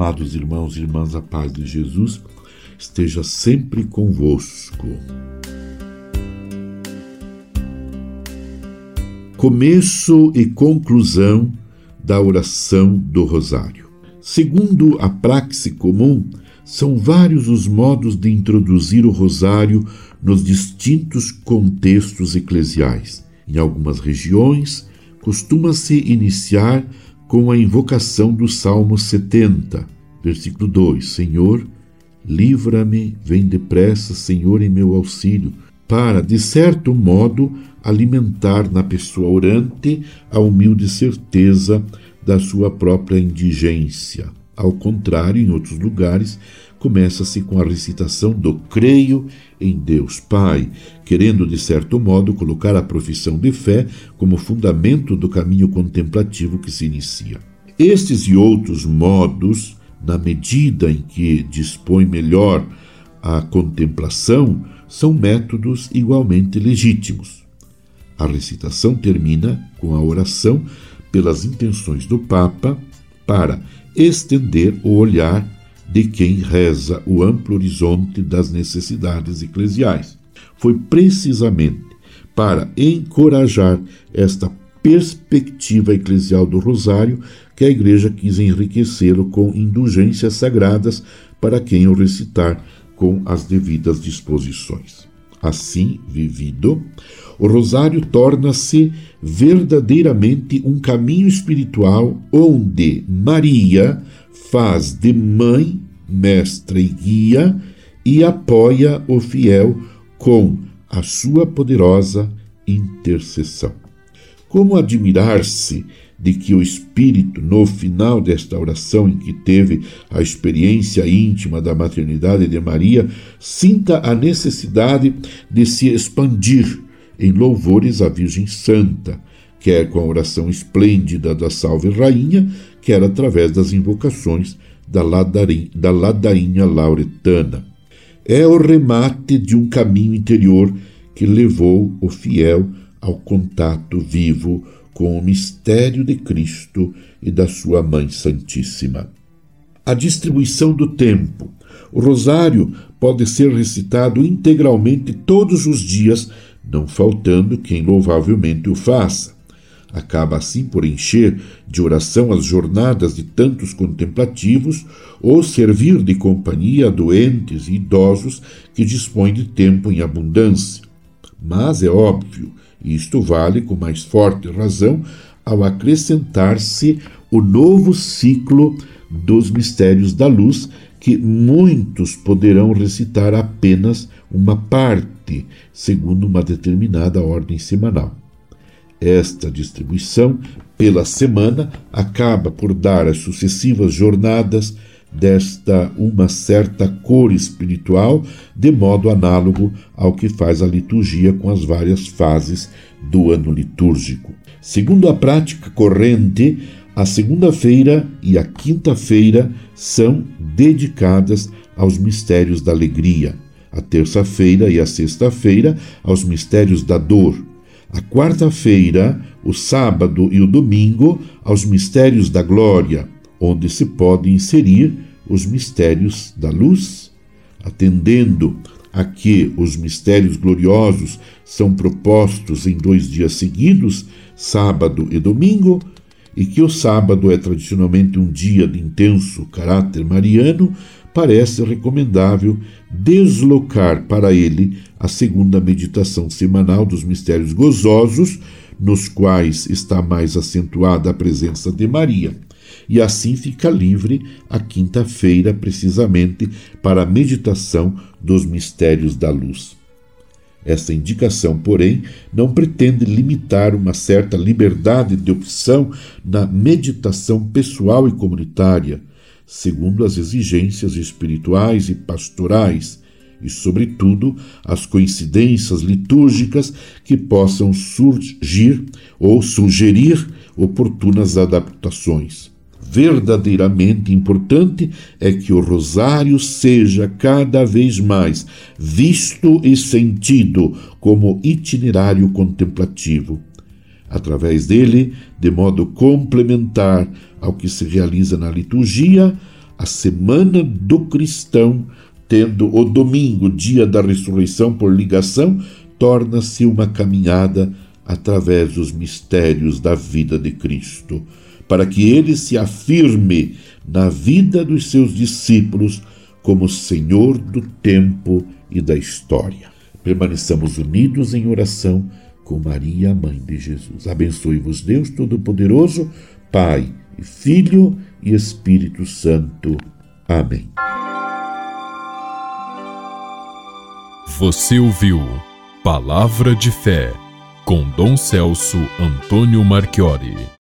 Amados irmãos e irmãs, a paz de Jesus esteja sempre convosco. Começo e conclusão da oração do Rosário. Segundo a praxe comum, são vários os modos de introduzir o Rosário nos distintos contextos eclesiais. Em algumas regiões, costuma-se iniciar com a invocação do Salmo 70, versículo 2: Senhor, livra-me, vem depressa, Senhor, em meu auxílio, para, de certo modo, alimentar na pessoa orante a humilde certeza da sua própria indigência. Ao contrário, em outros lugares, começa-se com a recitação do Creio em Deus Pai, querendo, de certo modo, colocar a profissão de fé como fundamento do caminho contemplativo que se inicia. Estes e outros modos, na medida em que dispõe melhor a contemplação, são métodos igualmente legítimos. A recitação termina com a oração pelas intenções do Papa para estender o olhar de quem reza o amplo horizonte das necessidades eclesiais. Foi precisamente para encorajar esta perspectiva eclesial do Rosário que a Igreja quis enriquecê-lo com indulgências sagradas para quem o recitar com as devidas disposições. Assim vivido, o Rosário torna-se verdadeiramente um caminho espiritual onde Maria faz de mãe, mestra e guia e apoia o fiel com a sua poderosa intercessão. Como admirar-se de que o Espírito, no final desta oração em que teve a experiência íntima da maternidade de Maria, sinta a necessidade de se expandir em louvores à Virgem Santa, quer com a oração esplêndida da Salve Rainha, quer através das invocações da, ladainha, da ladainha lauretana. É o remate de um caminho interior que levou o fiel ao contato vivo com o mistério de Cristo e da sua Mãe Santíssima. A distribuição do tempo. O rosário pode ser recitado integralmente todos os dias, não faltando quem louvavelmente o faça acaba assim por encher de oração as jornadas de tantos contemplativos ou servir de companhia a doentes e idosos que dispõem de tempo em abundância. Mas é óbvio, isto vale com mais forte razão ao acrescentar-se o novo ciclo dos mistérios da luz, que muitos poderão recitar apenas uma parte, segundo uma determinada ordem semanal. Esta distribuição pela semana acaba por dar às sucessivas jornadas desta uma certa cor espiritual, de modo análogo ao que faz a liturgia com as várias fases do ano litúrgico. Segundo a prática corrente, a segunda-feira e a quinta-feira são dedicadas aos mistérios da alegria, a terça-feira e a sexta-feira aos mistérios da dor, a quarta-feira, o sábado e o domingo aos mistérios da glória, onde se pode inserir os mistérios da luz, atendendo a que os mistérios gloriosos são propostos em dois dias seguidos, sábado e domingo, e que o sábado é tradicionalmente um dia de intenso caráter mariano, parece recomendável deslocar para ele a segunda meditação semanal dos mistérios gozosos, nos quais está mais acentuada a presença de Maria. E assim fica livre a quinta-feira, precisamente, para a meditação dos mistérios da luz. Esta indicação, porém, não pretende limitar uma certa liberdade de opção na meditação pessoal e comunitária, segundo as exigências espirituais e pastorais, e, sobretudo, as coincidências litúrgicas que possam surgir ou sugerir oportunas adaptações. Verdadeiramente importante é que o rosário seja cada vez mais visto e sentido como itinerário contemplativo. Através dele, de modo complementar ao que se realiza na liturgia, A semana do cristão, tendo o domingo, dia da ressurreição por ligação, torna-se uma caminhada através dos mistérios da vida de Cristo, para que ele se afirme na vida dos seus discípulos como Senhor do tempo e da história. Permaneçamos unidos em oração com Maria, mãe de Jesus. Abençoe-vos, Deus Todo-Poderoso, Pai Filho e Espírito Santo. Amém. Você ouviu Palavra de Fé com Dom Celso Antônio Marchiori.